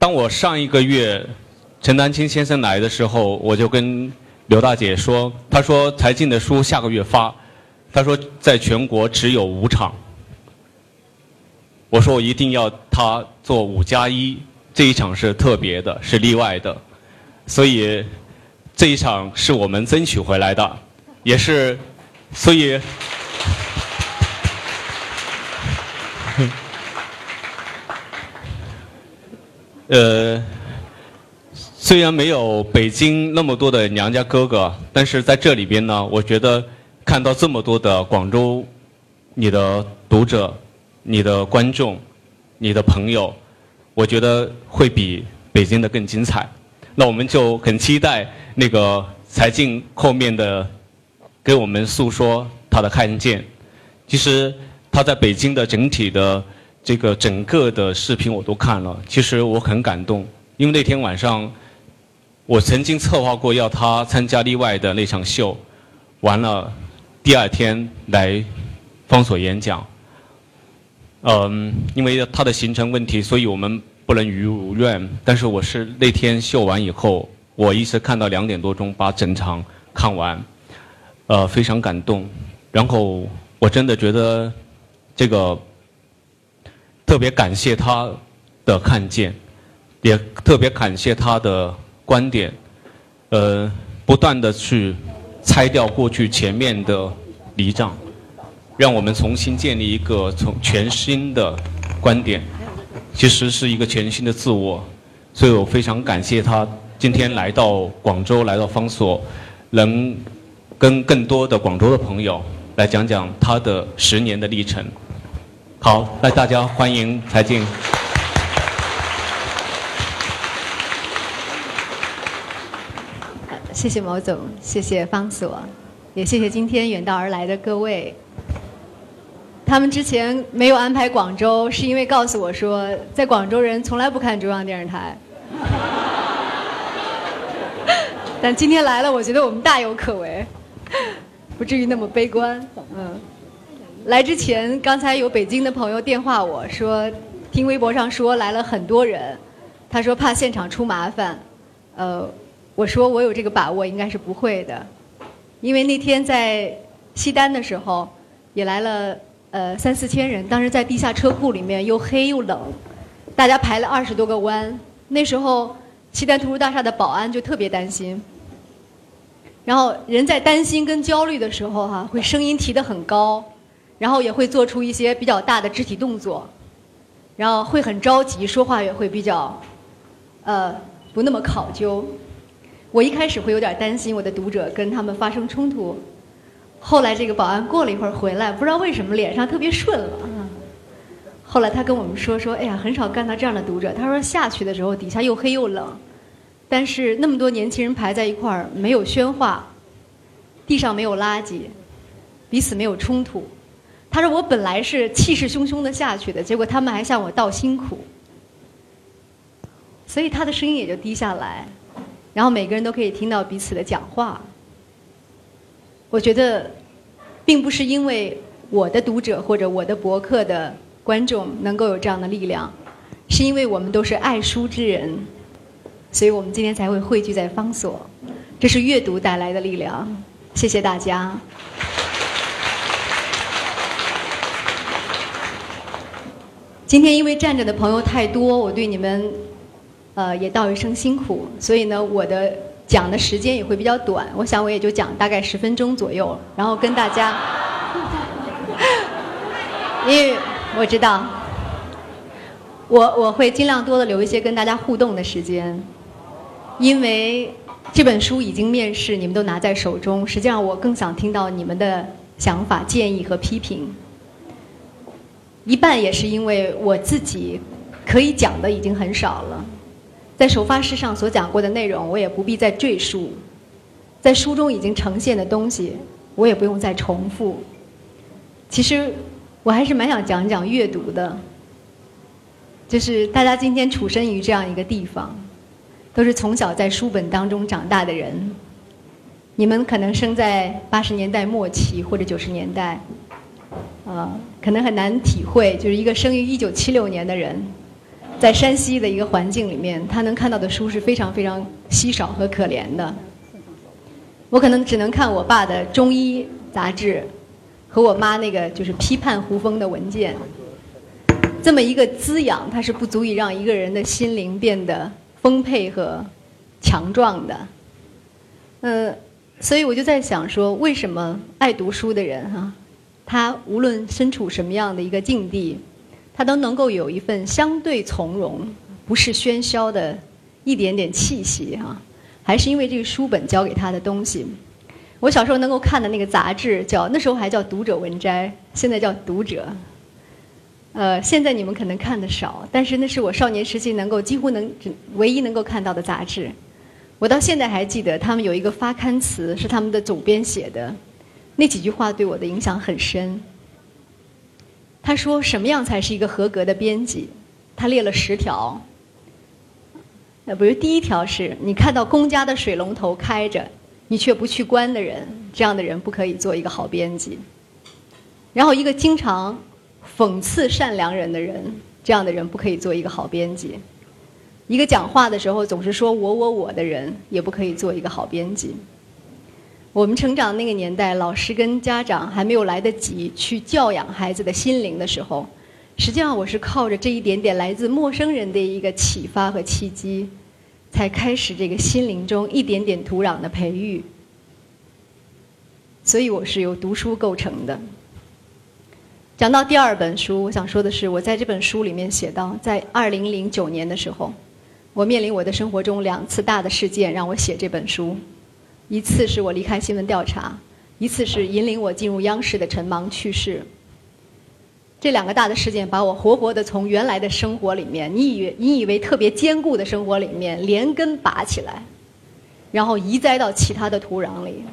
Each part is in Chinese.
当我上一个月陈丹青先生来的时候，我就跟刘大姐说，她说柴静的书下个月发，她说在全国只有五场。我说我一定要他做五加一，这一场是特别的，是例外的，所以这一场是我们争取回来的，也是，所以，呃，虽然没有北京那么多的娘家哥哥，但是在这里边呢，我觉得看到这么多的广州，你的读者。你的观众，你的朋友，我觉得会比北京的更精彩。那我们就很期待那个财经后面的给我们诉说他的看见。其实他在北京的整体的这个整个的视频我都看了，其实我很感动，因为那天晚上我曾经策划过要他参加例外的那场秀，完了第二天来方所演讲。嗯，因为他的行程问题，所以我们不能如愿。但是我是那天秀完以后，我一直看到两点多钟，把整场看完，呃，非常感动。然后我真的觉得这个特别感谢他的看见，也特别感谢他的观点，呃，不断的去拆掉过去前面的泥障。让我们重新建立一个从全新的观点，其实是一个全新的自我，所以我非常感谢他今天来到广州，来到方所，能跟更多的广州的朋友来讲讲他的十年的历程。好，那大家欢迎财静。谢谢毛总，谢谢方所，也谢谢今天远道而来的各位。他们之前没有安排广州，是因为告诉我说，在广州人从来不看中央电视台。但今天来了，我觉得我们大有可为，不至于那么悲观。嗯，来之前，刚才有北京的朋友电话我说，听微博上说来了很多人，他说怕现场出麻烦。呃，我说我有这个把握，应该是不会的，因为那天在西单的时候也来了。呃，三四千人，当时在地下车库里面，又黑又冷，大家排了二十多个弯。那时候，西单图书大厦的保安就特别担心。然后，人在担心跟焦虑的时候，哈，会声音提得很高，然后也会做出一些比较大的肢体动作，然后会很着急，说话也会比较，呃，不那么考究。我一开始会有点担心我的读者跟他们发生冲突。后来这个保安过了一会儿回来，不知道为什么脸上特别顺了。后来他跟我们说说，哎呀，很少看到这样的读者。他说下去的时候底下又黑又冷，但是那么多年轻人排在一块儿，没有喧哗，地上没有垃圾，彼此没有冲突。他说我本来是气势汹汹的下去的，结果他们还向我道辛苦，所以他的声音也就低下来，然后每个人都可以听到彼此的讲话。我觉得，并不是因为我的读者或者我的博客的观众能够有这样的力量，是因为我们都是爱书之人，所以我们今天才会汇聚在方所。这是阅读带来的力量。谢谢大家。今天因为站着的朋友太多，我对你们，呃，也道一声辛苦。所以呢，我的。讲的时间也会比较短，我想我也就讲大概十分钟左右，然后跟大家，因为我知道，我我会尽量多的留一些跟大家互动的时间，因为这本书已经面世，你们都拿在手中，实际上我更想听到你们的想法、建议和批评，一半也是因为我自己可以讲的已经很少了。在首发式上所讲过的内容，我也不必再赘述；在书中已经呈现的东西，我也不用再重复。其实，我还是蛮想讲讲阅读的。就是大家今天处身于这样一个地方，都是从小在书本当中长大的人。你们可能生在八十年代末期或者九十年代，啊，可能很难体会，就是一个生于一九七六年的人。在山西的一个环境里面，他能看到的书是非常非常稀少和可怜的。我可能只能看我爸的中医杂志，和我妈那个就是批判胡风的文件。这么一个滋养，它是不足以让一个人的心灵变得丰沛和强壮的。嗯，所以我就在想说，为什么爱读书的人哈，他无论身处什么样的一个境地，他都能够有一份相对从容、不是喧嚣的一点点气息哈？还是因为这个书本教给他的东西。我小时候能够看的那个杂志叫那时候还叫《读者文摘》，现在叫《读者》。呃，现在你们可能看的少，但是那是我少年时期能够几乎能唯一能够看到的杂志。我到现在还记得，他们有一个发刊词是他们的总编写的，那几句话对我的影响很深。他说：“什么样才是一个合格的编辑？”他列了十条。呃，比如第一条是你看到公家的水龙头开着，你却不去关的人，这样的人不可以做一个好编辑。然后一个经常。讽刺善良人的人，这样的人不可以做一个好编辑。一个讲话的时候总是说我我我的人，也不可以做一个好编辑。我们成长那个年代，老师跟家长还没有来得及去教养孩子的心灵的时候，实际上我是靠着这一点点来自陌生人的一个启发和契机，才开始这个心灵中一点点土壤的培育。所以我是由读书构成的。讲到第二本书，我想说的是，我在这本书里面写到，在二零零九年的时候，我面临我的生活中两次大的事件，让我写这本书。一次是我离开新闻调查，一次是引领我进入央视的陈芒去世。这两个大的事件把我活活的从原来的生活里面，你以为你以为特别坚固的生活里面连根拔起来，然后移栽到其他的土壤里，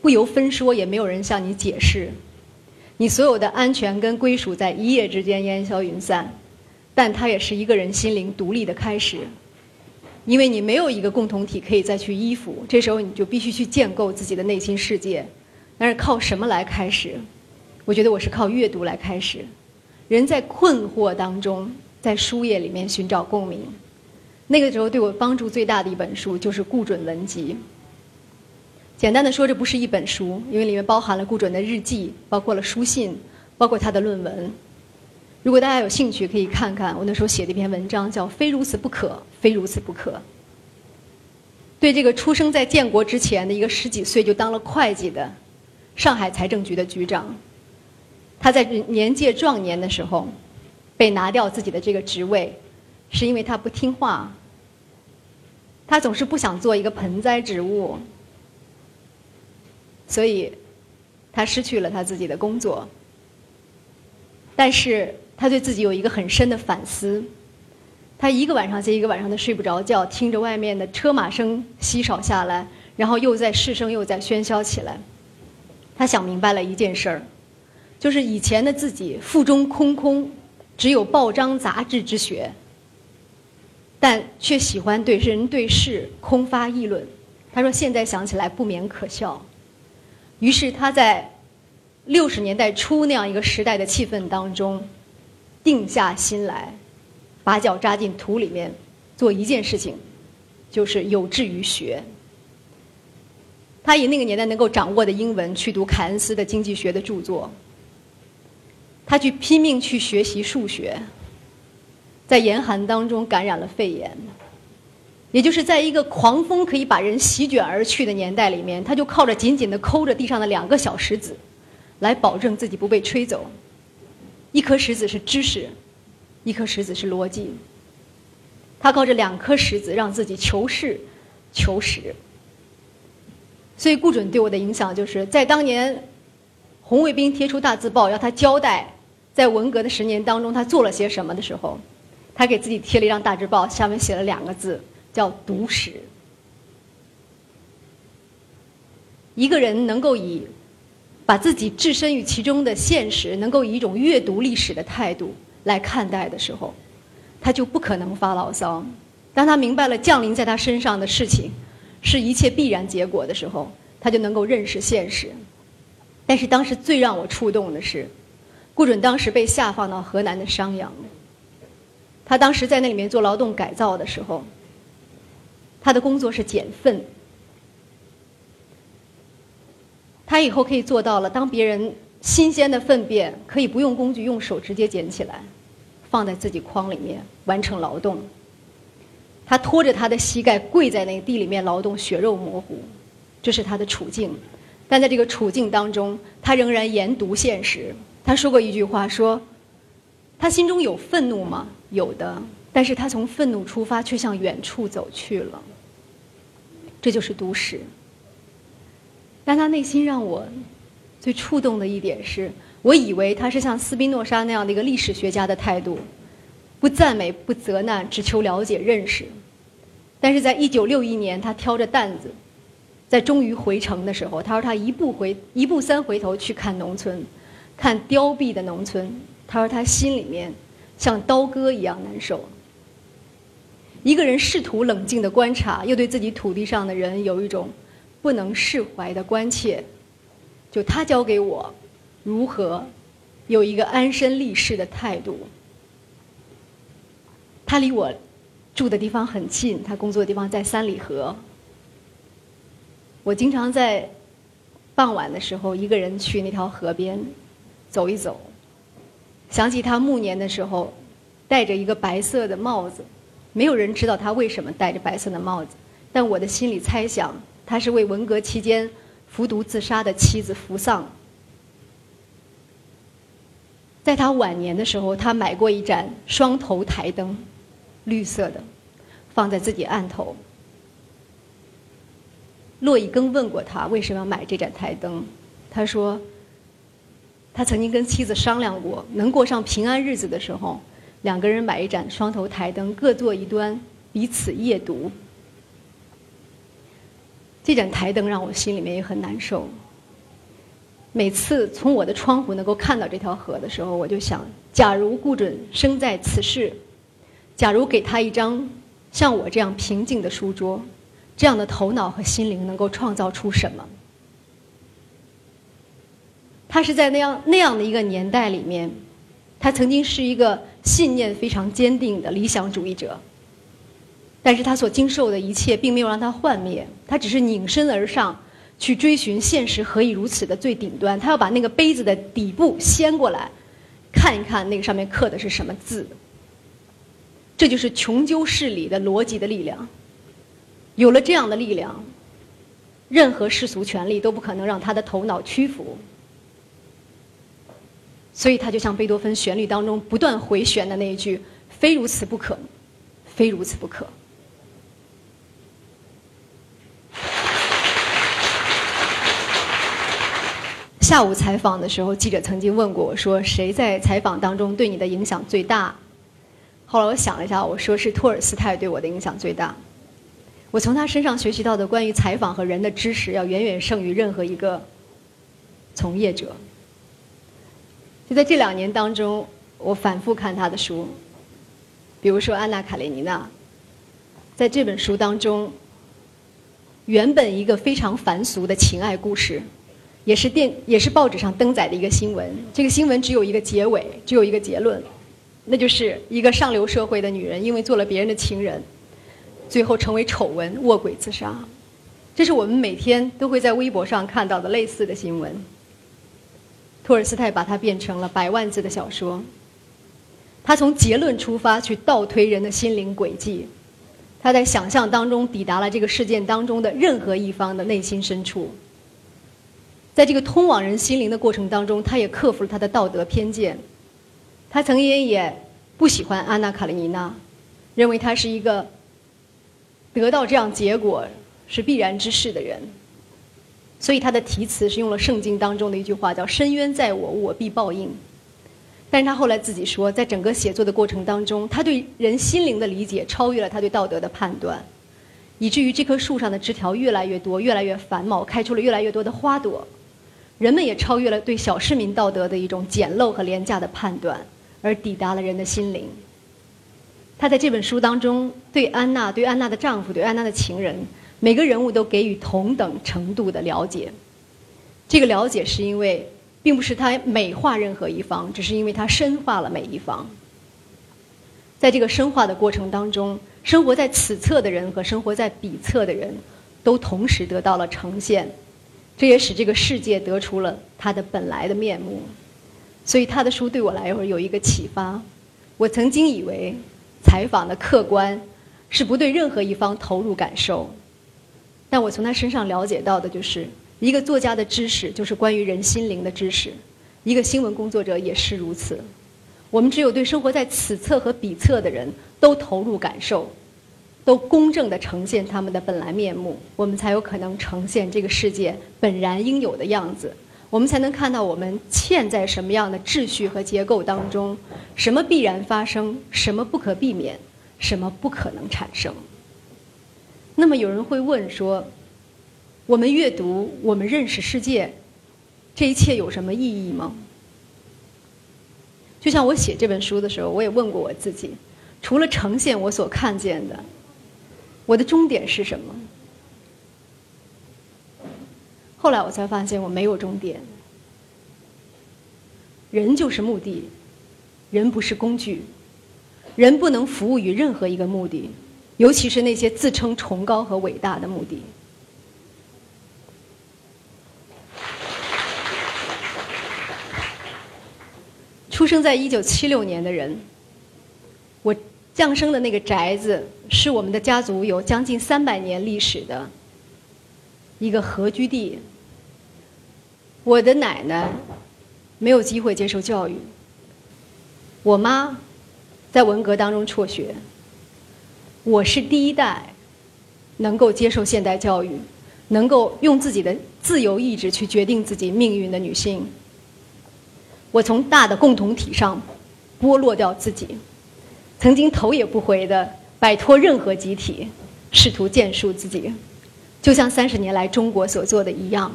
不由分说，也没有人向你解释。你所有的安全跟归属在一夜之间烟消云散，但它也是一个人心灵独立的开始，因为你没有一个共同体可以再去依附，这时候你就必须去建构自己的内心世界。但是靠什么来开始？我觉得我是靠阅读来开始。人在困惑当中，在书页里面寻找共鸣。那个时候对我帮助最大的一本书就是顾准文集。简单的说，这不是一本书，因为里面包含了顾准的日记，包括了书信，包括他的论文。如果大家有兴趣，可以看看我那时候写的一篇文章，叫《非如此不可，非如此不可》。对这个出生在建国之前的一个十几岁就当了会计的上海财政局的局长，他在年届壮年的时候被拿掉自己的这个职位，是因为他不听话，他总是不想做一个盆栽植物。所以，他失去了他自己的工作。但是他对自己有一个很深的反思。他一个晚上接一个晚上的睡不着觉，听着外面的车马声稀少下来，然后又在市声又在喧嚣起来。他想明白了一件事儿，就是以前的自己腹中空空，只有报章杂志之学，但却喜欢对人对事空发议论。他说现在想起来不免可笑。于是他在六十年代初那样一个时代的气氛当中，定下心来，把脚扎进土里面，做一件事情，就是有志于学。他以那个年代能够掌握的英文去读凯恩斯的经济学的著作，他去拼命去学习数学，在严寒当中感染了肺炎。也就是在一个狂风可以把人席卷而去的年代里面，他就靠着紧紧的抠着地上的两个小石子，来保证自己不被吹走。一颗石子是知识，一颗石子是逻辑。他靠着两颗石子让自己求是、求实。所以顾准对我的影响，就是在当年红卫兵贴出大字报要他交代在文革的十年当中他做了些什么的时候，他给自己贴了一张大字报，下面写了两个字。叫读史。一个人能够以把自己置身于其中的现实，能够以一种阅读历史的态度来看待的时候，他就不可能发牢骚。当他明白了降临在他身上的事情是一切必然结果的时候，他就能够认识现实。但是当时最让我触动的是，顾准当时被下放到河南的商阳。他当时在那里面做劳动改造的时候，他的工作是捡粪。他以后可以做到了，当别人新鲜的粪便可以不用工具，用手直接捡起来，放在自己筐里面完成劳动。他拖着他的膝盖跪在那个地里面劳动，血肉模糊，这是他的处境。但在这个处境当中，他仍然研读现实。他说过一句话，说：“他心中有愤怒吗？有的，但是他从愤怒出发，却向远处走去了。这就是都市。”但他内心让我最触动的一点是，我以为他是像斯宾诺莎那样的一个历史学家的态度，不赞美、不责难，只求了解、认识。但是在一九六一年，他挑着担子，在终于回城的时候，他说他一步回一步三回头去看农村，看凋敝的农村。他说他心里面像刀割一样难受。一个人试图冷静的观察，又对自己土地上的人有一种。不能释怀的关切，就他教给我如何有一个安身立世的态度。他离我住的地方很近，他工作的地方在三里河。我经常在傍晚的时候一个人去那条河边走一走，想起他暮年的时候戴着一个白色的帽子，没有人知道他为什么戴着白色的帽子，但我的心里猜想。他是为文革期间服毒自杀的妻子扶丧。在他晚年的时候，他买过一盏双头台灯，绿色的，放在自己案头。骆以庚问过他为什么要买这盏台灯，他说，他曾经跟妻子商量过，能过上平安日子的时候，两个人买一盏双头台灯，各坐一端，彼此夜读。这盏台灯让我心里面也很难受。每次从我的窗户能够看到这条河的时候，我就想：假如顾准生在此世，假如给他一张像我这样平静的书桌，这样的头脑和心灵能够创造出什么？他是在那样那样的一个年代里面，他曾经是一个信念非常坚定的理想主义者。但是他所经受的一切，并没有让他幻灭，他只是拧身而上，去追寻现实何以如此的最顶端。他要把那个杯子的底部掀过来，看一看那个上面刻的是什么字。这就是穷究事理的逻辑的力量。有了这样的力量，任何世俗权利都不可能让他的头脑屈服。所以他就像贝多芬旋律当中不断回旋的那一句：“非如此不可，非如此不可。”下午采访的时候，记者曾经问过我说：“谁在采访当中对你的影响最大？”后来我想了一下，我说是托尔斯泰对我的影响最大。我从他身上学习到的关于采访和人的知识，要远远胜于任何一个从业者。就在这两年当中，我反复看他的书，比如说《安娜·卡列尼娜》。在这本书当中，原本一个非常凡俗的情爱故事。也是电，也是报纸上登载的一个新闻。这个新闻只有一个结尾，只有一个结论，那就是一个上流社会的女人因为做了别人的情人，最后成为丑闻，卧轨自杀。这是我们每天都会在微博上看到的类似的新闻。托尔斯泰把它变成了百万字的小说。他从结论出发去倒推人的心灵轨迹，他在想象当中抵达了这个事件当中的任何一方的内心深处。在这个通往人心灵的过程当中，他也克服了他的道德偏见。他曾经也不喜欢安娜·卡列尼娜，认为她是一个得到这样结果是必然之事的人。所以他的题词是用了圣经当中的一句话，叫“深渊在我，我必报应”。但是他后来自己说，在整个写作的过程当中，他对人心灵的理解超越了他对道德的判断，以至于这棵树上的枝条越来越多，越来越繁茂，开出了越来越多的花朵。人们也超越了对小市民道德的一种简陋和廉价的判断，而抵达了人的心灵。他在这本书当中，对安娜、对安娜的丈夫、对安娜的情人，每个人物都给予同等程度的了解。这个了解是因为，并不是他美化任何一方，只是因为他深化了每一方。在这个深化的过程当中，生活在此侧的人和生活在彼侧的人，都同时得到了呈现，这也使这个世界得出了它的本来的面目。所以他的书对我来说有一个启发。我曾经以为采访的客观是不对任何一方投入感受，但我从他身上了解到的就是，一个作家的知识就是关于人心灵的知识，一个新闻工作者也是如此。我们只有对生活在此侧和彼侧的人都投入感受，都公正地呈现他们的本来面目，我们才有可能呈现这个世界本然应有的样子。我们才能看到我们嵌在什么样的秩序和结构当中，什么必然发生，什么不可避免，什么不可能产生。那么有人会问说：我们阅读，我们认识世界，这一切有什么意义吗？就像我写这本书的时候，我也问过我自己：除了呈现我所看见的，我的终点是什么？后来我才发现，我没有终点。人就是目的，人不是工具，人不能服务于任何一个目的，尤其是那些自称崇高和伟大的目的。出生在一九七六年的人，我降生的那个宅子是我们的家族有将近三百年历史的一个合居地。我的奶奶没有机会接受教育，我妈在文革当中辍学，我是第一代能够接受现代教育，能够用自己的自由意志去决定自己命运的女性。我从大的共同体上剥落掉自己，曾经头也不回的摆脱任何集体，试图建树自己，就像三十年来中国所做的一样。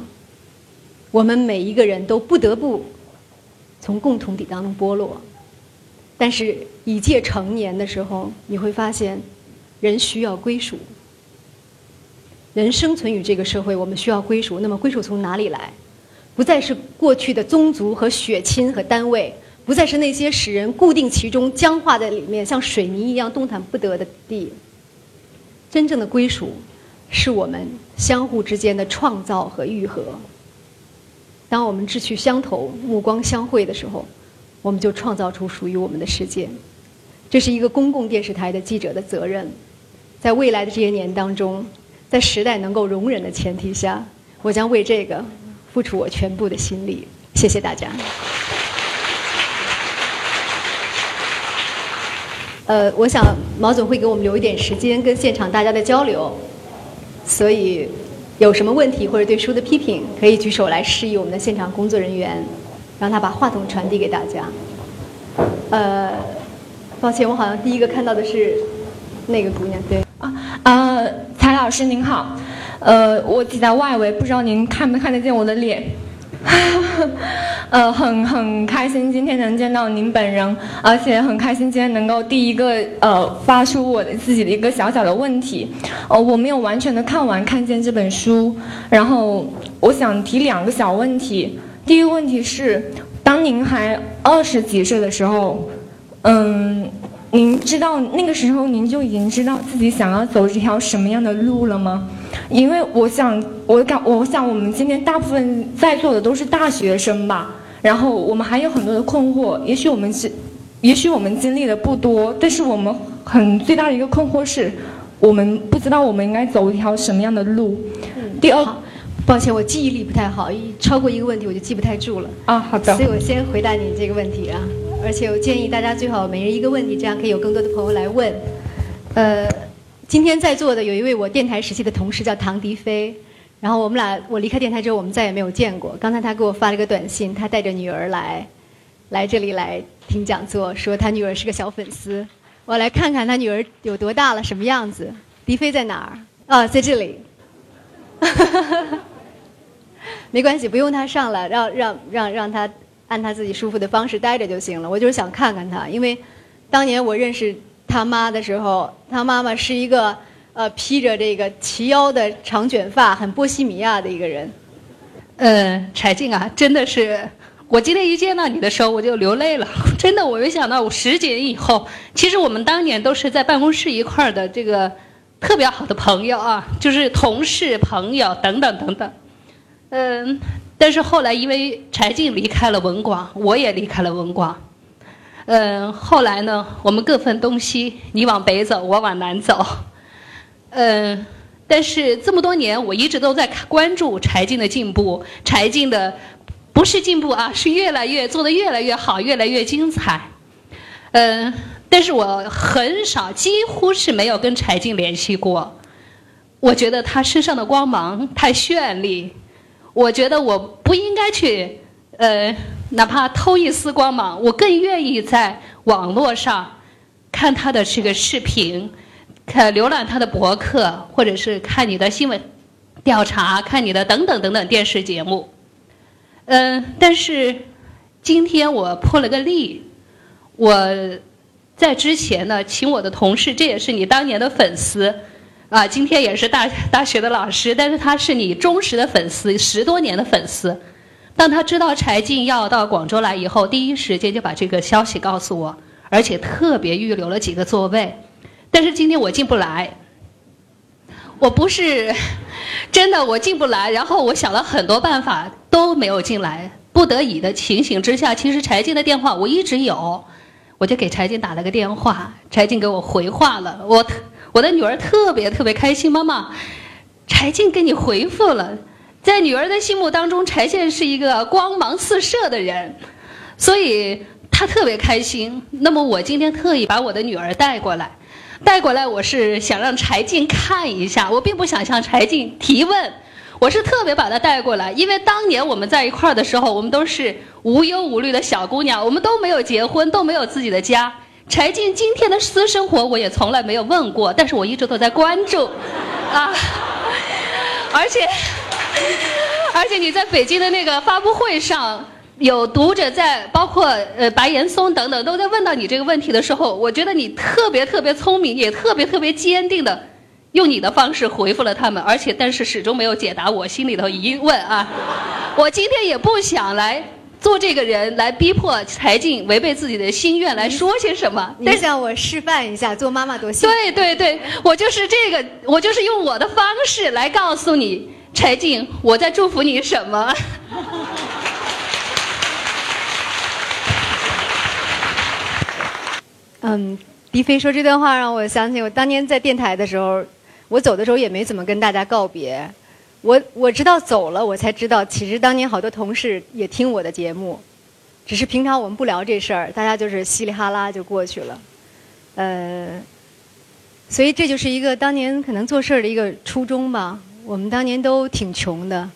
我们每一个人都不得不从共同体当中剥落，但是已届成年的时候，你会发现，人需要归属，人生存于这个社会，我们需要归属。那么归属从哪里来？不再是过去的宗族和血亲和单位，不再是那些使人固定其中、僵化在里面像水泥一样动弹不得的地。真正的归属，是我们相互之间的创造和愈合。当我们志趣相投、目光相会的时候，我们就创造出属于我们的世界。这是一个公共电视台的记者的责任。在未来的这些年当中，在时代能够容忍的前提下，我将为这个。付出我全部的心力，谢谢大家。呃，我想毛总会给我们留一点时间跟现场大家的交流，所以有什么问题或者对书的批评，可以举手来示意我们的现场工作人员，让他把话筒传递给大家。呃，抱歉，我好像第一个看到的是那个姑娘，对。啊啊，蔡老师您好。呃，我挤在外围，不知道您看没看得见我的脸。呃，很很开心今天能见到您本人，而且很开心今天能够第一个呃发出我的自己的一个小小的问题。呃，我没有完全的看完看见这本书，然后我想提两个小问题。第一个问题是，当您还二十几岁的时候，嗯，您知道那个时候您就已经知道自己想要走这条什么样的路了吗？因为我想，我感，我想我们今天大部分在座的都是大学生吧，然后我们还有很多的困惑。也许我们是，也许我们经历的不多，但是我们很最大的一个困惑是，我们不知道我们应该走一条什么样的路。第二，抱歉，我记忆力不太好，一超过一个问题我就记不太住了。啊，好的。所以我先回答你这个问题啊，而且我建议大家最好每人一个问题，这样可以有更多的朋友来问。呃。今天在座的有一位我电台时期的同事叫唐迪飞，然后我们俩我离开电台之后我们再也没有见过。刚才他给我发了个短信，他带着女儿来，来这里来听讲座，说他女儿是个小粉丝。我来看看他女儿有多大了，什么样子。迪飞在哪儿？啊，在这里。没关系，不用他上来，让让让让他按他自己舒服的方式待着就行了。我就是想看看他，因为当年我认识。他妈的时候，他妈妈是一个呃披着这个齐腰的长卷发、很波西米亚的一个人。嗯，柴静啊，真的是我今天一见到你的时候，我就流泪了。真的，我没想到我十几年以后，其实我们当年都是在办公室一块儿的这个特别好的朋友啊，就是同事、朋友等等等等。嗯，但是后来因为柴静离开了文广，我也离开了文广。嗯，后来呢，我们各分东西，你往北走，我往南走。嗯，但是这么多年，我一直都在关注柴静的进步，柴静的不是进步啊，是越来越做的越来越好，越来越精彩。嗯，但是我很少，几乎是没有跟柴静联系过。我觉得她身上的光芒太绚丽，我觉得我不应该去，呃。哪怕偷一丝光芒，我更愿意在网络上看他的这个视频，看浏览他的博客，或者是看你的新闻调查，看你的等等等等电视节目。嗯，但是今天我破了个例，我在之前呢，请我的同事，这也是你当年的粉丝啊，今天也是大大学的老师，但是他是你忠实的粉丝，十多年的粉丝。当他知道柴静要到广州来以后，第一时间就把这个消息告诉我，而且特别预留了几个座位。但是今天我进不来，我不是真的我进不来。然后我想了很多办法都没有进来，不得已的情形之下，其实柴静的电话我一直有，我就给柴静打了个电话，柴静给我回话了。我我的女儿特别特别开心，妈妈，柴静给你回复了。在女儿的心目当中，柴静是一个光芒四射的人，所以她特别开心。那么我今天特意把我的女儿带过来，带过来我是想让柴静看一下，我并不想向柴静提问，我是特别把她带过来，因为当年我们在一块儿的时候，我们都是无忧无虑的小姑娘，我们都没有结婚，都没有自己的家。柴静今天的私生活我也从来没有问过，但是我一直都在关注，啊，而且。而且你在北京的那个发布会上，有读者在，包括呃白岩松等等，都在问到你这个问题的时候，我觉得你特别特别聪明，也特别特别坚定的，用你的方式回复了他们，而且但是始终没有解答我心里头疑问啊。我今天也不想来做这个人，来逼迫柴静违背自己的心愿来说些什么。你向我示范一下做妈妈多辛苦。对对对，我就是这个，我就是用我的方式来告诉你。柴静，我在祝福你什么？嗯，迪飞说这段话让我想起我当年在电台的时候，我走的时候也没怎么跟大家告别。我我直到走了，我才知道，其实当年好多同事也听我的节目，只是平常我们不聊这事儿，大家就是稀里哈啦就过去了。呃，所以这就是一个当年可能做事儿的一个初衷吧。我们当年都挺穷的，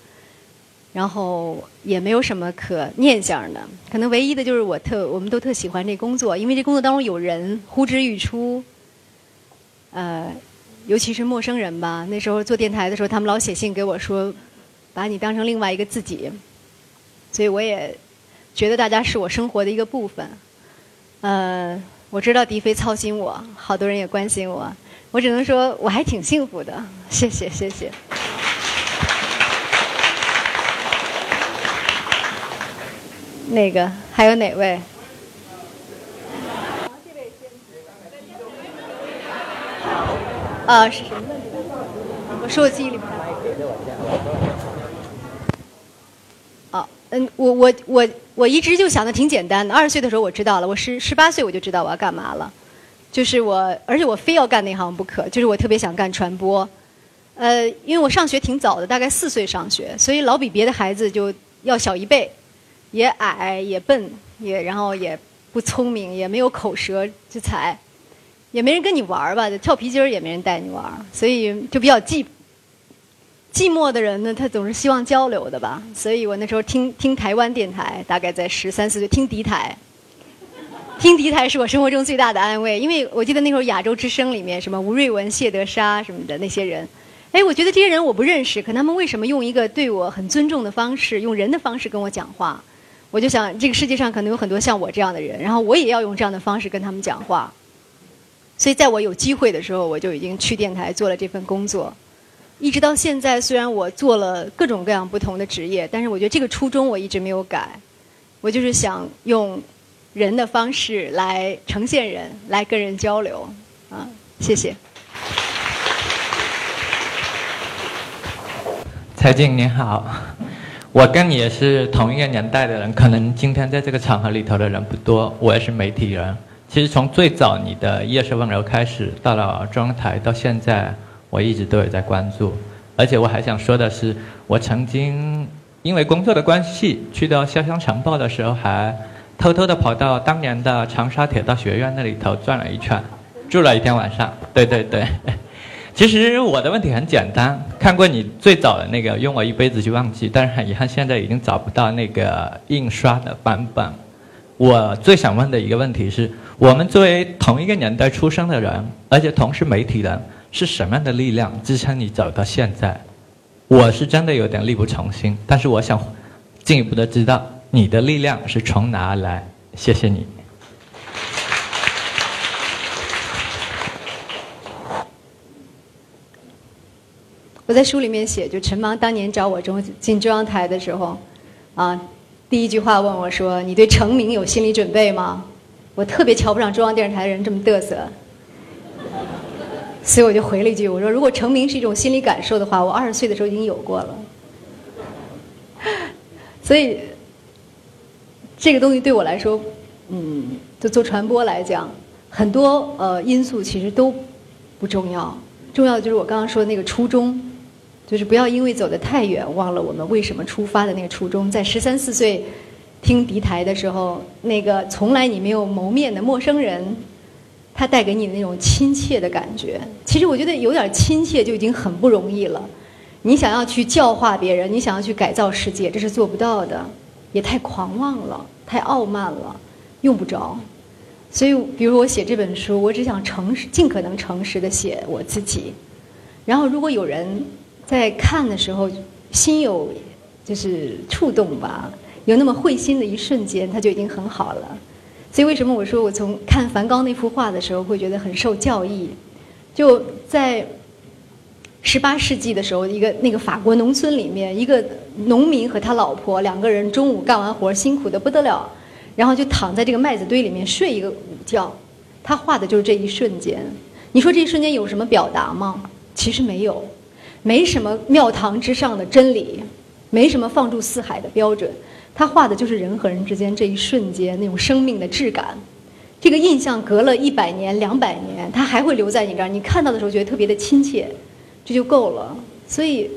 然后也没有什么可念想的。可能唯一的就是我特，我们都特喜欢这工作，因为这工作当中有人呼之欲出。呃，尤其是陌生人吧。那时候做电台的时候，他们老写信给我说，把你当成另外一个自己。所以我也觉得大家是我生活的一个部分。呃，我知道迪飞操心我，好多人也关心我。我只能说，我还挺幸福的。谢谢，谢谢。那个还有哪位？啊，是什么问题？我说我记忆力不太好。哦，嗯，我我我我一直就想的挺简单的。二十岁的时候我知道了，我十十八岁我就知道我要干嘛了。就是我，而且我非要干那行不可。就是我特别想干传播，呃，因为我上学挺早的，大概四岁上学，所以老比别的孩子就要小一倍，也矮也笨，也然后也不聪明，也没有口舌之才，也没人跟你玩儿吧，跳皮筋儿也没人带你玩儿，所以就比较寂寂寞的人呢，他总是希望交流的吧。所以我那时候听听台湾电台，大概在十三四岁听敌台。听敌台是我生活中最大的安慰，因为我记得那时候《亚洲之声》里面什么吴瑞文、谢德沙什么的那些人，哎，我觉得这些人我不认识，可他们为什么用一个对我很尊重的方式，用人的方式跟我讲话？我就想，这个世界上可能有很多像我这样的人，然后我也要用这样的方式跟他们讲话。所以在我有机会的时候，我就已经去电台做了这份工作，一直到现在，虽然我做了各种各样不同的职业，但是我觉得这个初衷我一直没有改。我就是想用人的方式来呈现人，来跟人交流。啊，谢谢。蔡静您好，我跟你也是同一个年代的人，可能今天在这个场合里头的人不多。我也是媒体人，其实从最早你的《夜色温柔》开始，到了中央台，到现在，我一直都有在关注。而且我还想说的是，我曾经因为工作的关系去到潇湘晨报的时候，还偷偷的跑到当年的长沙铁道学院那里头转了一圈，住了一天晚上。对对对。其实我的问题很简单，看过你最早的那个《用我一辈子去忘记》，但是很遗憾，现在已经找不到那个印刷的版本。我最想问的一个问题是：我们作为同一个年代出生的人，而且同是媒体人，是什么样的力量支撑你走到现在？我是真的有点力不从心，但是我想进一步的知道你的力量是从哪来。谢谢你。我在书里面写，就陈芒当年找我中进中央台的时候，啊，第一句话问我说：“你对成名有心理准备吗？”我特别瞧不上中央电视台的人这么嘚瑟，所以我就回了一句：“我说如果成名是一种心理感受的话，我二十岁的时候已经有过了。” 所以这个东西对我来说，嗯，就做传播来讲，很多呃因素其实都不重要，重要的就是我刚刚说的那个初衷。就是不要因为走得太远，忘了我们为什么出发的那个初衷。在十三四岁听敌台的时候，那个从来你没有谋面的陌生人，他带给你的那种亲切的感觉。其实我觉得有点亲切就已经很不容易了。你想要去教化别人，你想要去改造世界，这是做不到的，也太狂妄了，太傲慢了，用不着。所以，比如我写这本书，我只想诚实，尽可能诚实的写我自己。然后，如果有人。在看的时候，心有就是触动吧，有那么会心的一瞬间，他就已经很好了。所以为什么我说我从看梵高那幅画的时候会觉得很受教益？就在十八世纪的时候，一个那个法国农村里面，一个农民和他老婆两个人中午干完活辛苦的不得了，然后就躺在这个麦子堆里面睡一个午觉。他画的就是这一瞬间。你说这一瞬间有什么表达吗？其实没有。没什么庙堂之上的真理，没什么放诸四海的标准，他画的就是人和人之间这一瞬间那种生命的质感。这个印象隔了一百年、两百年，它还会留在你这儿。你看到的时候觉得特别的亲切，这就够了。所以，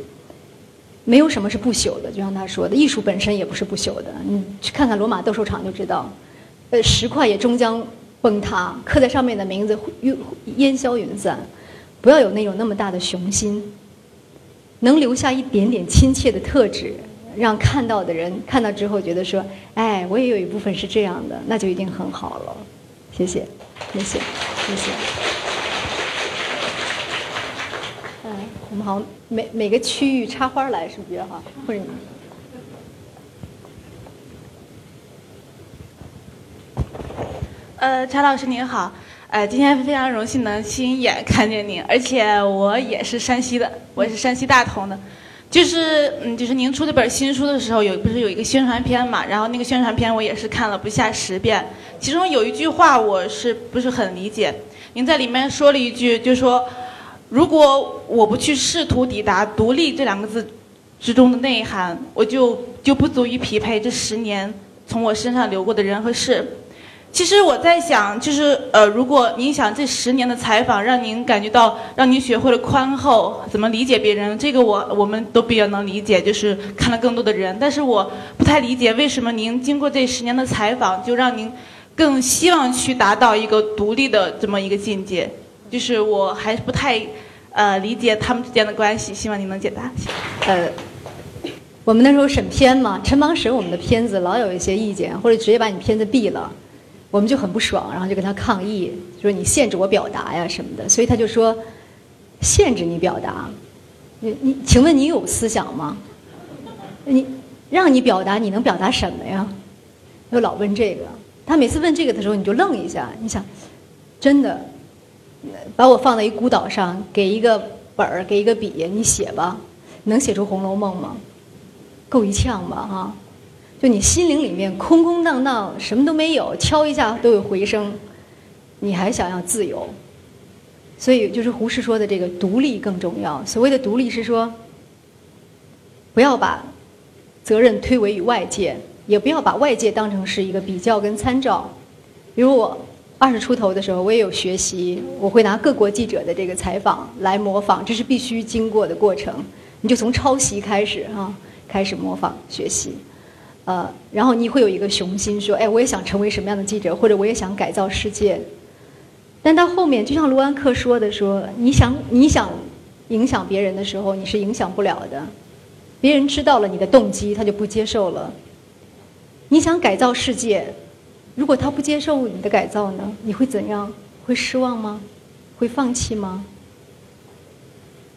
没有什么是不朽的。就像他说的，艺术本身也不是不朽的。你去看看罗马斗兽场就知道，呃，石块也终将崩塌，刻在上面的名字烟消云散。不要有那种那么大的雄心。能留下一点点亲切的特质，让看到的人看到之后觉得说：“哎，我也有一部分是这样的，那就一定很好了。”谢谢，谢谢，谢谢。嗯，我们好像，每每个区域插花来是不是哈？或者你？呃，查老师您好。呃，今天非常荣幸能亲眼看见您，而且我也是山西的，我是山西大同的，就是嗯，就是您出这本新书的时候，有不是有一个宣传片嘛？然后那个宣传片我也是看了不下十遍，其中有一句话我是不是很理解？您在里面说了一句，就说如果我不去试图抵达“独立”这两个字之中的内涵，我就就不足以匹配这十年从我身上流过的人和事。其实我在想，就是呃，如果您想这十年的采访让您感觉到，让您学会了宽厚，怎么理解别人，这个我我们都比较能理解，就是看了更多的人。但是我不太理解，为什么您经过这十年的采访，就让您更希望去达到一个独立的这么一个境界？就是我还不太呃理解他们之间的关系，希望您能解答。呃，我们那时候审片嘛，陈芒审我们的片子，老有一些意见，或者直接把你片子毙了。我们就很不爽，然后就跟他抗议，说你限制我表达呀什么的。所以他就说，限制你表达，你你，请问你有思想吗？你让你表达，你能表达什么呀？就老问这个。他每次问这个的时候，你就愣一下。你想，真的，把我放在一孤岛上，给一个本儿，给一个笔，你写吧，能写出《红楼梦》吗？够一呛吧，哈。就你心灵里面空空荡荡，什么都没有，敲一下都有回声，你还想要自由？所以就是胡适说的这个独立更重要。所谓的独立是说，不要把责任推诿于外界，也不要把外界当成是一个比较跟参照。比如我二十出头的时候，我也有学习，我会拿各国记者的这个采访来模仿，这是必须经过的过程。你就从抄袭开始啊，开始模仿学习。呃，然后你会有一个雄心，说，哎，我也想成为什么样的记者，或者我也想改造世界。但到后面，就像卢安克说的，说你想你想影响别人的时候，你是影响不了的。别人知道了你的动机，他就不接受了。你想改造世界，如果他不接受你的改造呢？你会怎样？会失望吗？会放弃吗？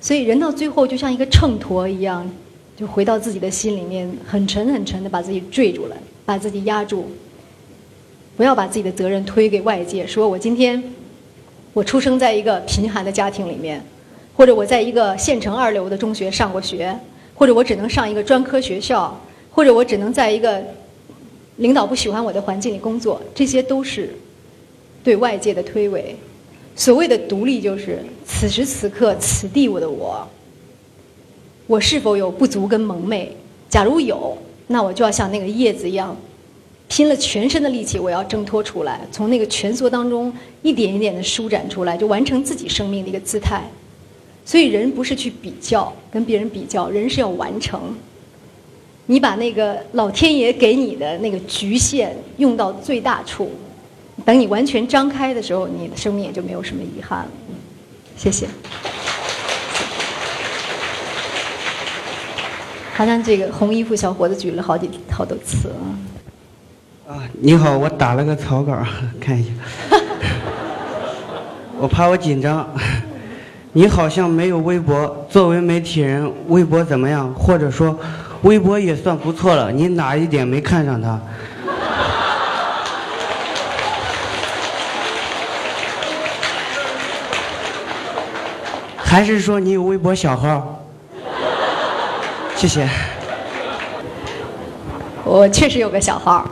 所以人到最后就像一个秤砣一样。就回到自己的心里面，很沉很沉的把自己坠住了，把自己压住。不要把自己的责任推给外界，说我今天我出生在一个贫寒的家庭里面，或者我在一个县城二流的中学上过学，或者我只能上一个专科学校，或者我只能在一个领导不喜欢我的环境里工作，这些都是对外界的推诿。所谓的独立，就是此时此刻此地我的我。我是否有不足跟蒙昧？假如有，那我就要像那个叶子一样，拼了全身的力气，我要挣脱出来，从那个蜷缩当中一点一点的舒展出来，就完成自己生命的一个姿态。所以人不是去比较，跟别人比较，人是要完成。你把那个老天爷给你的那个局限用到最大处，等你完全张开的时候，你的生命也就没有什么遗憾了。谢谢。好像这个红衣服小伙子举了好几好多次啊！啊，你好，我打了个草稿，看一下。我怕我紧张。你好像没有微博，作为媒体人，微博怎么样？或者说，微博也算不错了，你哪一点没看上他？还是说你有微博小号？谢谢。我确实有个小号，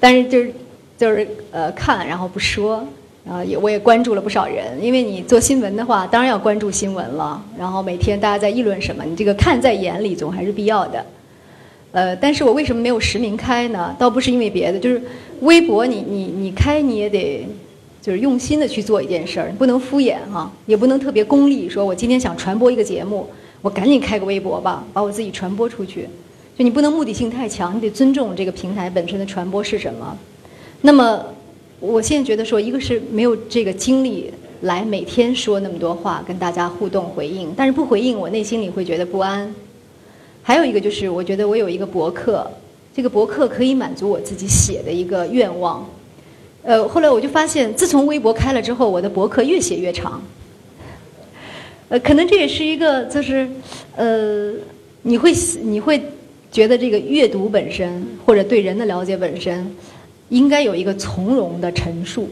但是就是就是呃看，然后不说，啊也我也关注了不少人，因为你做新闻的话，当然要关注新闻了。然后每天大家在议论什么，你这个看在眼里总还是必要的。呃，但是我为什么没有实名开呢？倒不是因为别的，就是微博你你你开你也得。就是用心的去做一件事儿，不能敷衍哈，也不能特别功利。说我今天想传播一个节目，我赶紧开个微博吧，把我自己传播出去。就你不能目的性太强，你得尊重这个平台本身的传播是什么。那么，我现在觉得说，一个是没有这个精力来每天说那么多话跟大家互动回应，但是不回应我内心里会觉得不安。还有一个就是，我觉得我有一个博客，这个博客可以满足我自己写的一个愿望。呃，后来我就发现，自从微博开了之后，我的博客越写越长。呃，可能这也是一个，就是，呃，你会你会觉得这个阅读本身或者对人的了解本身，应该有一个从容的陈述，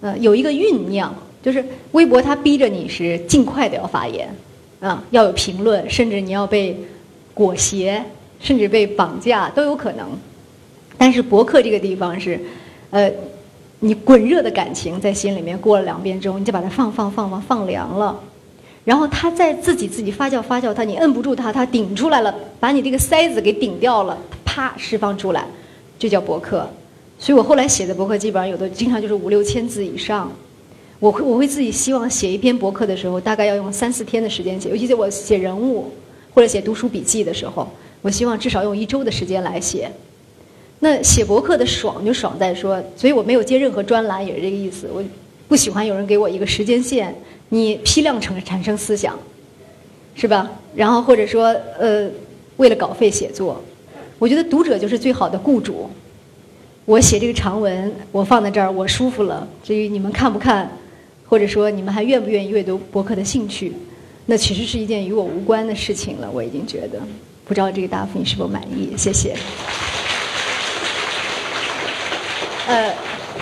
呃，有一个酝酿，就是微博它逼着你是尽快的要发言，啊，要有评论，甚至你要被裹挟，甚至被绑架都有可能。但是博客这个地方是。呃，你滚热的感情在心里面过了两遍之后，你就把它放放放放放凉了，然后它在自己自己发酵发酵，它你摁不住它，它顶出来了，把你这个塞子给顶掉了，啪释放出来，这叫博客。所以我后来写的博客基本上有的经常就是五六千字以上。我会我会自己希望写一篇博客的时候，大概要用三四天的时间写，尤其是我写人物或者写读书笔记的时候，我希望至少用一周的时间来写。那写博客的爽就爽在说，所以我没有接任何专栏，也是这个意思。我不喜欢有人给我一个时间线，你批量成产生思想，是吧？然后或者说，呃，为了稿费写作，我觉得读者就是最好的雇主。我写这个长文，我放在这儿，我舒服了。至于你们看不看，或者说你们还愿不愿意阅读博客的兴趣，那其实是一件与我无关的事情了。我已经觉得，不知道这个答复你是否满意？谢谢。呃，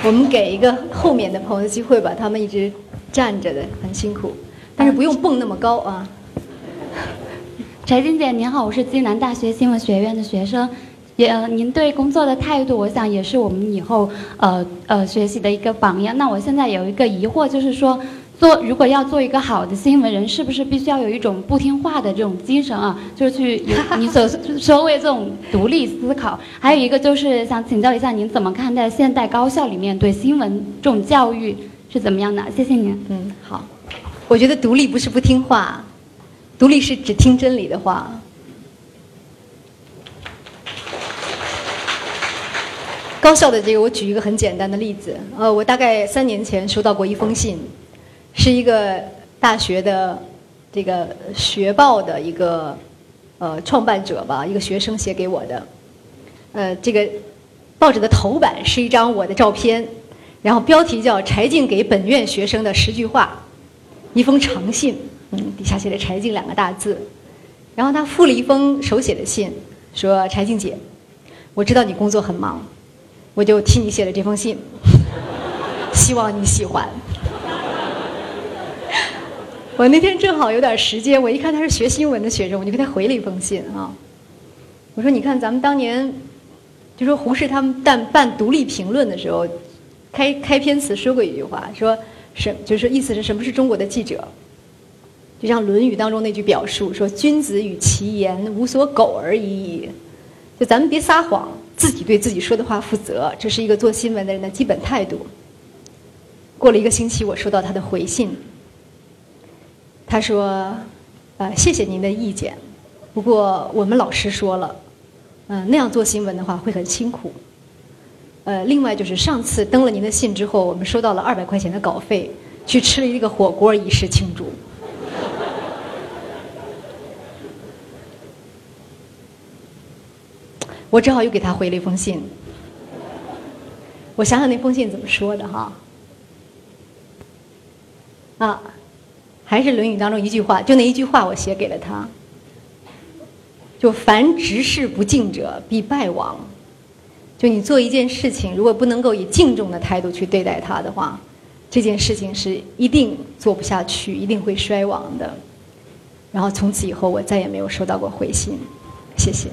我们给一个后面的朋友机会吧，他们一直站着的很辛苦，但是不用蹦那么高啊。柴静姐您好，我是暨南大学新闻学院的学生，也、您对工作的态度，我想也是我们以后呃呃学习的一个榜样。那我现在有一个疑惑，就是说。做如果要做一个好的新闻人，是不是必须要有一种不听话的这种精神啊？就是去你所 所谓这种独立思考。还有一个就是想请教一下，您怎么看待现代高校里面对新闻这种教育是怎么样的？谢谢您。嗯，好。我觉得独立不是不听话，独立是只听真理的话。高校的这个，我举一个很简单的例子。呃，我大概三年前收到过一封信。是一个大学的这个学报的一个呃创办者吧，一个学生写给我的。呃，这个报纸的头版是一张我的照片，然后标题叫《柴静给本院学生的十句话》，一封长信，嗯，底下写着“柴静”两个大字。然后他附了一封手写的信，说：“柴静姐，我知道你工作很忙，我就替你写了这封信，希望你喜欢。”我那天正好有点时间，我一看他是学新闻的学生，我就给他回了一封信啊。我说：“你看，咱们当年就说胡适他们办办独立评论的时候，开开篇词说过一句话，说什就是意思是什么是中国的记者？就像《论语》当中那句表述说：‘君子与其言，无所苟而已矣。’就咱们别撒谎，自己对自己说的话负责，这是一个做新闻的人的基本态度。”过了一个星期，我收到他的回信。他说：“呃，谢谢您的意见，不过我们老师说了，嗯，那样做新闻的话会很辛苦。呃，另外就是上次登了您的信之后，我们收到了二百块钱的稿费，去吃了一个火锅以示庆祝。我只好又给他回了一封信。我想想那封信怎么说的哈？啊。”还是《论语》当中一句话，就那一句话，我写给了他。就凡执事不敬者，必败亡。就你做一件事情，如果不能够以敬重的态度去对待它的话，这件事情是一定做不下去，一定会衰亡的。然后从此以后，我再也没有收到过回信。谢谢。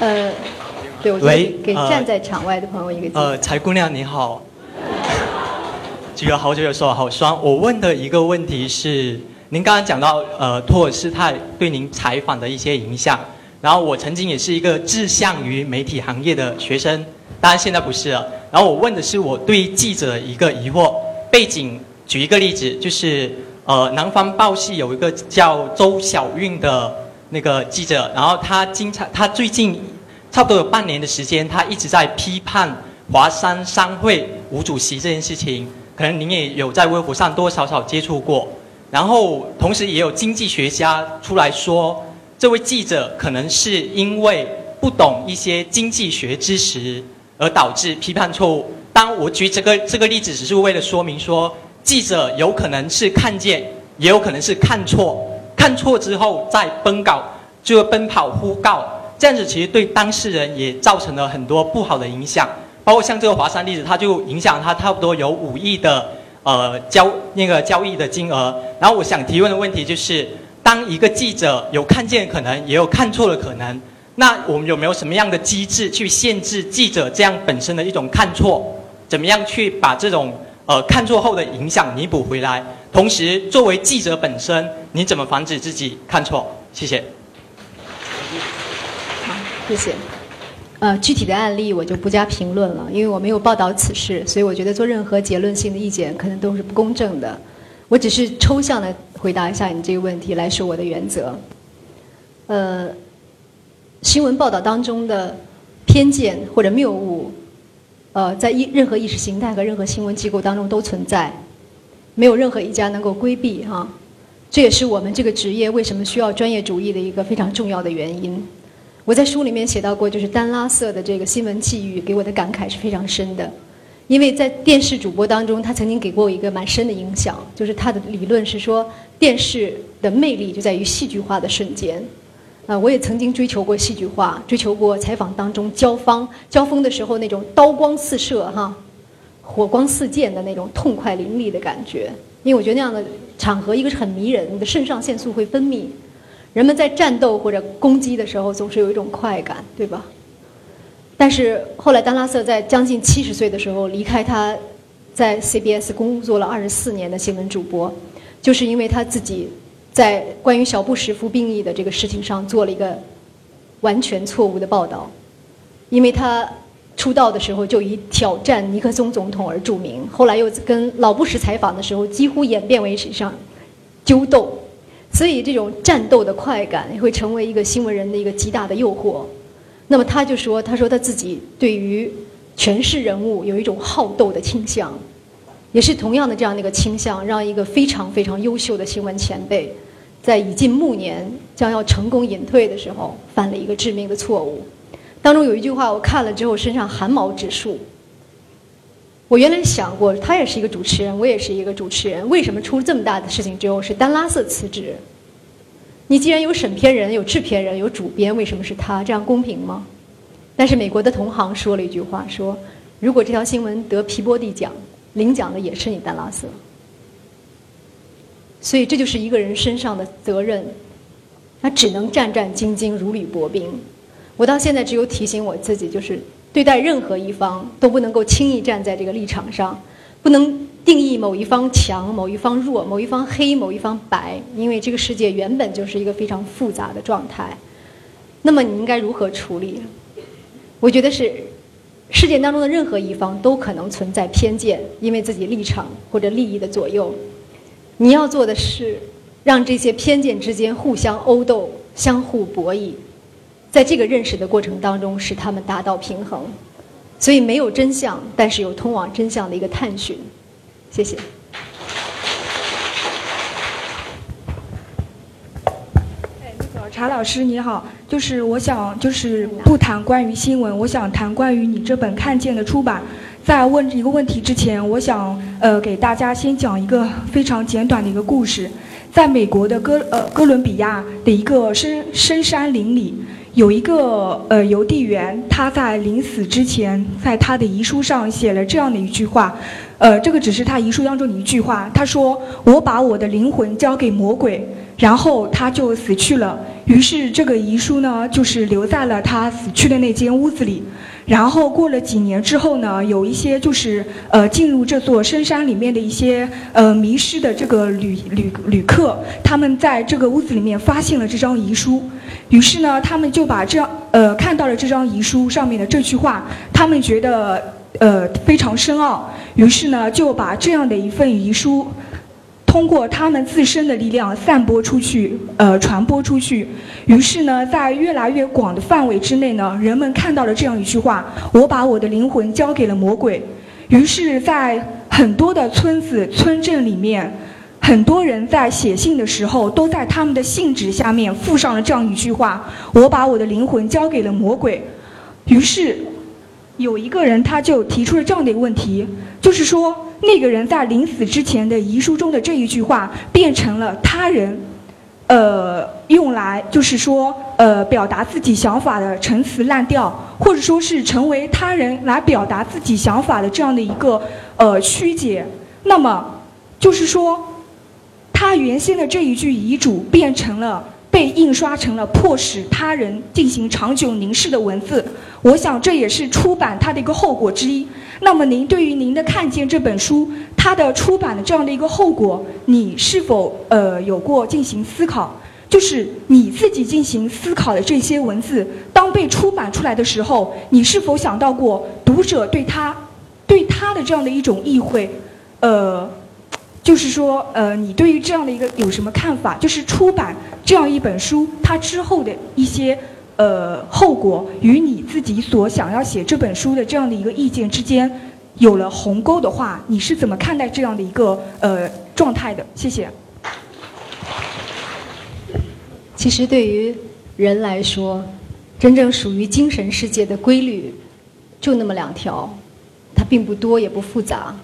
呃，对，我给给站在场外的朋友一个。呃，柴姑娘你好。举了好久的手好酸。我问的一个问题是，您刚刚讲到呃托尔斯泰对您采访的一些影响，然后我曾经也是一个志向于媒体行业的学生，当然现在不是了。然后我问的是我对记者一个疑惑背景。举一个例子，就是呃南方报系有一个叫周小韵的那个记者，然后他经常他最近差不多有半年的时间，他一直在批判华山商会吴主席这件事情。可能您也有在微博上多多少少接触过，然后同时也有经济学家出来说，这位记者可能是因为不懂一些经济学知识而导致批判错误。当我举这个这个例子，只是为了说明说，记者有可能是看见，也有可能是看错，看错之后再奔稿，就奔跑呼告，这样子其实对当事人也造成了很多不好的影响。包括像这个华山例子，它就影响它差不多有五亿的呃交那个交易的金额。然后我想提问的问题就是，当一个记者有看见可能，也有看错的可能，那我们有没有什么样的机制去限制记者这样本身的一种看错？怎么样去把这种呃看错后的影响弥补回来？同时，作为记者本身，你怎么防止自己看错？谢谢。好，谢谢。呃，具体的案例我就不加评论了，因为我没有报道此事，所以我觉得做任何结论性的意见可能都是不公正的。我只是抽象的回答一下你这个问题来说我的原则。呃，新闻报道当中的偏见或者谬误，呃，在意任何意识形态和任何新闻机构当中都存在，没有任何一家能够规避哈。这也是我们这个职业为什么需要专业主义的一个非常重要的原因。我在书里面写到过，就是丹拉瑟的这个新闻际遇，给我的感慨是非常深的。因为在电视主播当中，他曾经给过我一个蛮深的影响，就是他的理论是说，电视的魅力就在于戏剧化的瞬间。啊，我也曾经追求过戏剧化，追求过采访当中交锋交锋的时候那种刀光四射哈，火光四溅的那种痛快淋漓的感觉。因为我觉得那样的场合，一个是很迷人，你的肾上腺素会分泌，人们在战斗或者攻击的时候总是有一种快感，对吧？但是后来丹拉瑟在将近七十岁的时候离开他，在 CBS 工作了二十四年的新闻主播，就是因为他自己在关于小布什服兵役的这个事情上做了一个完全错误的报道，因为他。出道的时候就以挑战尼克松总统而著名，后来又跟老布什采访的时候，几乎演变为史上纠斗，所以这种战斗的快感会成为一个新闻人的一个极大的诱惑。那么他就说，他说他自己对于权势人物有一种好斗的倾向，也是同样的这样的一个倾向，让一个非常非常优秀的新闻前辈，在已近暮年将要成功隐退的时候，犯了一个致命的错误。当中有一句话，我看了之后身上汗毛直竖。我原来想过，他也是一个主持人，我也是一个主持人，为什么出了这么大的事情之后是丹拉瑟辞职？你既然有审片人、有制片人、有主编，为什么是他？这样公平吗？但是美国的同行说了一句话，说如果这条新闻得皮波蒂奖，领奖的也是你丹拉瑟。所以这就是一个人身上的责任，他只能战战兢兢，如履薄冰。我到现在只有提醒我自己，就是对待任何一方都不能够轻易站在这个立场上，不能定义某一方强、某一方弱、某一方黑、某一方白，因为这个世界原本就是一个非常复杂的状态。那么你应该如何处理？我觉得是世界当中的任何一方都可能存在偏见，因为自己立场或者利益的左右。你要做的是让这些偏见之间互相殴斗、相互博弈。在这个认识的过程当中，使他们达到平衡，所以没有真相，但是有通往真相的一个探寻。谢谢。哎，那个查老师你好，就是我想就是不谈关于新闻，我想谈关于你这本《看见》的出版。在问一个问题之前，我想呃给大家先讲一个非常简短的一个故事，在美国的哥呃哥伦比亚的一个深深山林里。有一个呃邮递员，他在临死之前，在他的遗书上写了这样的一句话，呃，这个只是他遗书当中的一句话。他说：“我把我的灵魂交给魔鬼，然后他就死去了。”于是这个遗书呢，就是留在了他死去的那间屋子里。然后过了几年之后呢，有一些就是呃进入这座深山里面的一些呃迷失的这个旅旅旅客，他们在这个屋子里面发现了这张遗书，于是呢，他们就把这呃看到了这张遗书上面的这句话，他们觉得呃非常深奥，于是呢就把这样的一份遗书。通过他们自身的力量散播出去，呃，传播出去。于是呢，在越来越广的范围之内呢，人们看到了这样一句话：“我把我的灵魂交给了魔鬼。”于是，在很多的村子、村镇里面，很多人在写信的时候，都在他们的信纸下面附上了这样一句话：“我把我的灵魂交给了魔鬼。”于是，有一个人他就提出了这样的一个问题，就是说。那个人在临死之前的遗书中的这一句话，变成了他人，呃，用来就是说，呃，表达自己想法的陈词滥调，或者说是成为他人来表达自己想法的这样的一个呃曲解。那么，就是说，他原先的这一句遗嘱变成了被印刷成了迫使他人进行长久凝视的文字。我想这也是出版它的一个后果之一。那么，您对于您的《看见》这本书，它的出版的这样的一个后果，你是否呃有过进行思考？就是你自己进行思考的这些文字，当被出版出来的时候，你是否想到过读者对他对他的这样的一种意会？呃，就是说，呃，你对于这样的一个有什么看法？就是出版这样一本书，它之后的一些。呃，后果与你自己所想要写这本书的这样的一个意见之间有了鸿沟的话，你是怎么看待这样的一个呃状态的？谢谢。其实对于人来说，真正属于精神世界的规律就那么两条，它并不多也不复杂。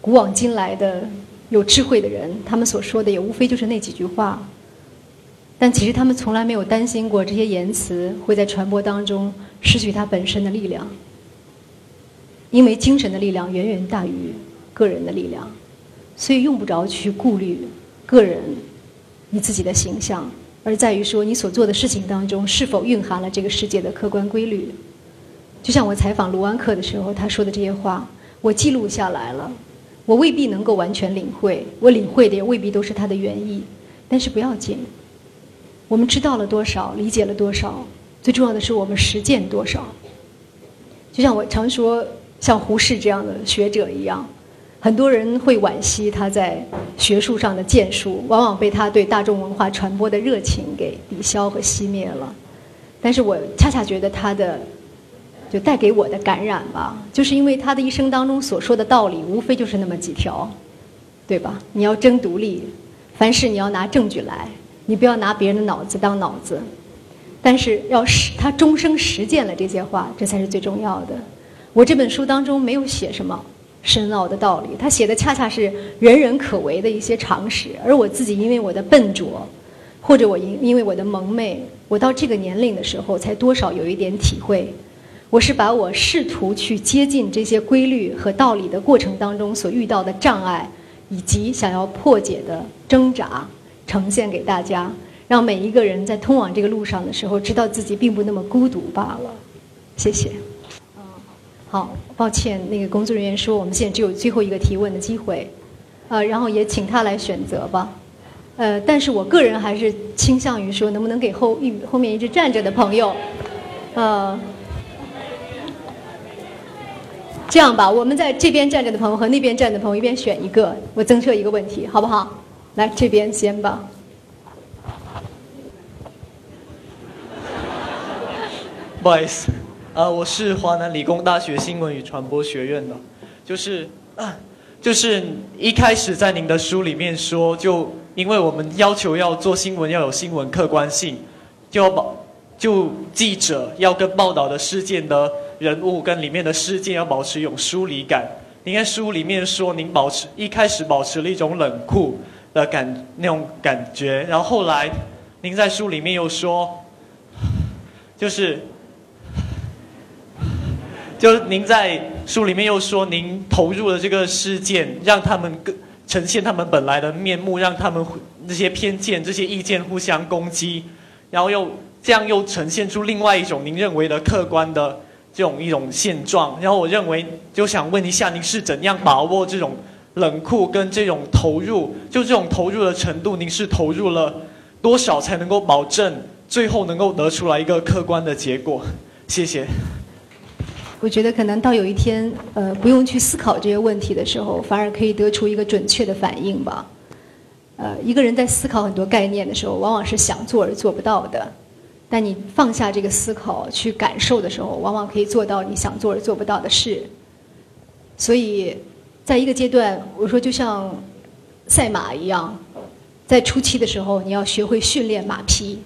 古往今来的有智慧的人，他们所说的也无非就是那几句话。但其实他们从来没有担心过这些言辞会在传播当中失去它本身的力量，因为精神的力量远远大于个人的力量。所以用不着去顾虑个人你自己的形象，而在于说你所做的事情当中是否蕴含了这个世界的客观规律。就像我采访卢安克的时候，他说的这些话，我记录下来了。我未必能够完全领会，我领会的也未必都是他的原意，但是不要紧。我们知道了多少，理解了多少，最重要的是我们实践多少。就像我常说，像胡适这样的学者一样，很多人会惋惜他在学术上的建树，往往被他对大众文化传播的热情给抵消和熄灭了。但是我恰恰觉得他的。就带给我的感染吧，就是因为他的一生当中所说的道理，无非就是那么几条，对吧？你要争独立，凡事你要拿证据来，你不要拿别人的脑子当脑子。但是要实，他终生实践了这些话，这才是最重要的。我这本书当中没有写什么深奥的道理，他写的恰恰是人人可为的一些常识。而我自己因为我的笨拙，或者我因因为我的蒙昧，我到这个年龄的时候才多少有一点体会。我是把我试图去接近这些规律和道理的过程当中所遇到的障碍，以及想要破解的挣扎，呈现给大家，让每一个人在通往这个路上的时候，知道自己并不那么孤独罢了。谢谢。好，抱歉，那个工作人员说我们现在只有最后一个提问的机会，呃，然后也请他来选择吧。呃，但是我个人还是倾向于说，能不能给后一后面一直站着的朋友，呃。这样吧，我们在这边站着的朋友和那边站的朋友一边选一个，我增设一个问题，好不好？来，这边先吧。不好意思，呃，我是华南理工大学新闻与传播学院的，就是，就是一开始在您的书里面说，就因为我们要求要做新闻要有新闻客观性，就要保，就记者要跟报道的事件的。人物跟里面的事件要保持一种疏离感。您在书里面说，您保持一开始保持了一种冷酷的感那种感觉，然后后来，您在书里面又说，就是，就是您在书里面又说，您投入了这个事件，让他们更呈现他们本来的面目，让他们这些偏见、这些意见互相攻击，然后又这样又呈现出另外一种您认为的客观的。这种一种现状，然后我认为就想问一下，您是怎样把握这种冷酷跟这种投入？就这种投入的程度，您是投入了多少才能够保证最后能够得出来一个客观的结果？谢谢。我觉得可能到有一天，呃，不用去思考这些问题的时候，反而可以得出一个准确的反应吧。呃，一个人在思考很多概念的时候，往往是想做而做不到的。但你放下这个思考去感受的时候，往往可以做到你想做而做不到的事。所以，在一个阶段，我说就像赛马一样，在初期的时候，你要学会训练马匹，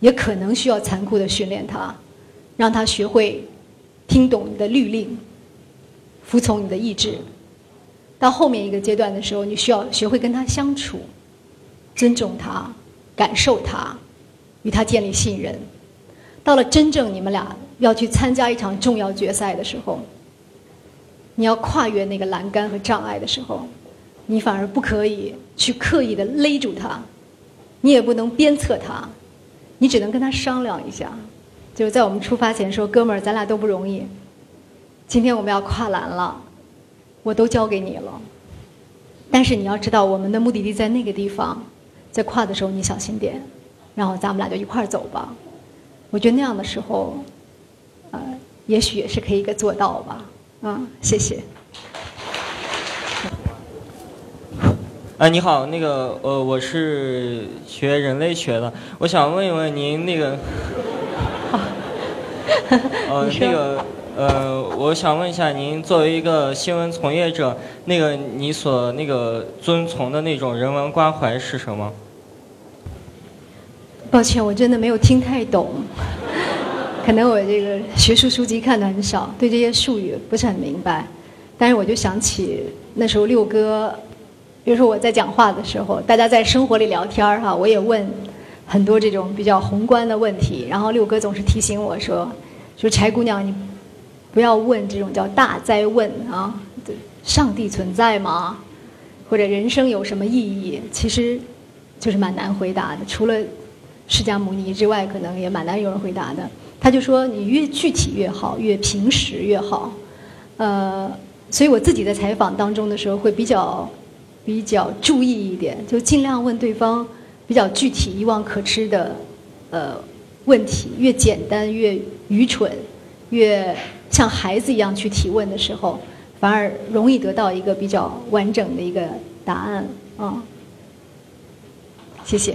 也可能需要残酷的训练它，让它学会听懂你的律令，服从你的意志。到后面一个阶段的时候，你需要学会跟它相处，尊重它，感受它。与他建立信任，到了真正你们俩要去参加一场重要决赛的时候，你要跨越那个栏杆和障碍的时候，你反而不可以去刻意的勒住他，你也不能鞭策他，你只能跟他商量一下，就是在我们出发前说：“哥们儿，咱俩都不容易，今天我们要跨栏了，我都交给你了，但是你要知道，我们的目的地在那个地方，在跨的时候你小心点。”然后咱们俩就一块儿走吧，我觉得那样的时候，呃，也许也是可以一个做到吧，嗯，谢谢。哎，你好，那个呃，我是学人类学的，我想问一问您那个，呃，那个呃，我想问一下您作为一个新闻从业者，那个你所那个遵从的那种人文关怀是什么？抱歉，我真的没有听太懂，可能我这个学术书籍看的很少，对这些术语不是很明白。但是我就想起那时候六哥，比如说我在讲话的时候，大家在生活里聊天儿哈，我也问很多这种比较宏观的问题，然后六哥总是提醒我说：“说柴姑娘，你不要问这种叫大灾问啊，上帝存在吗？或者人生有什么意义，其实就是蛮难回答的。除了释迦牟尼之外，可能也蛮难有人回答的。他就说你越具体越好，越平实越好。呃，所以我自己在采访当中的时候会比较比较注意一点，就尽量问对方比较具体、一望可知的呃问题，越简单越愚蠢，越像孩子一样去提问的时候，反而容易得到一个比较完整的一个答案啊。谢谢。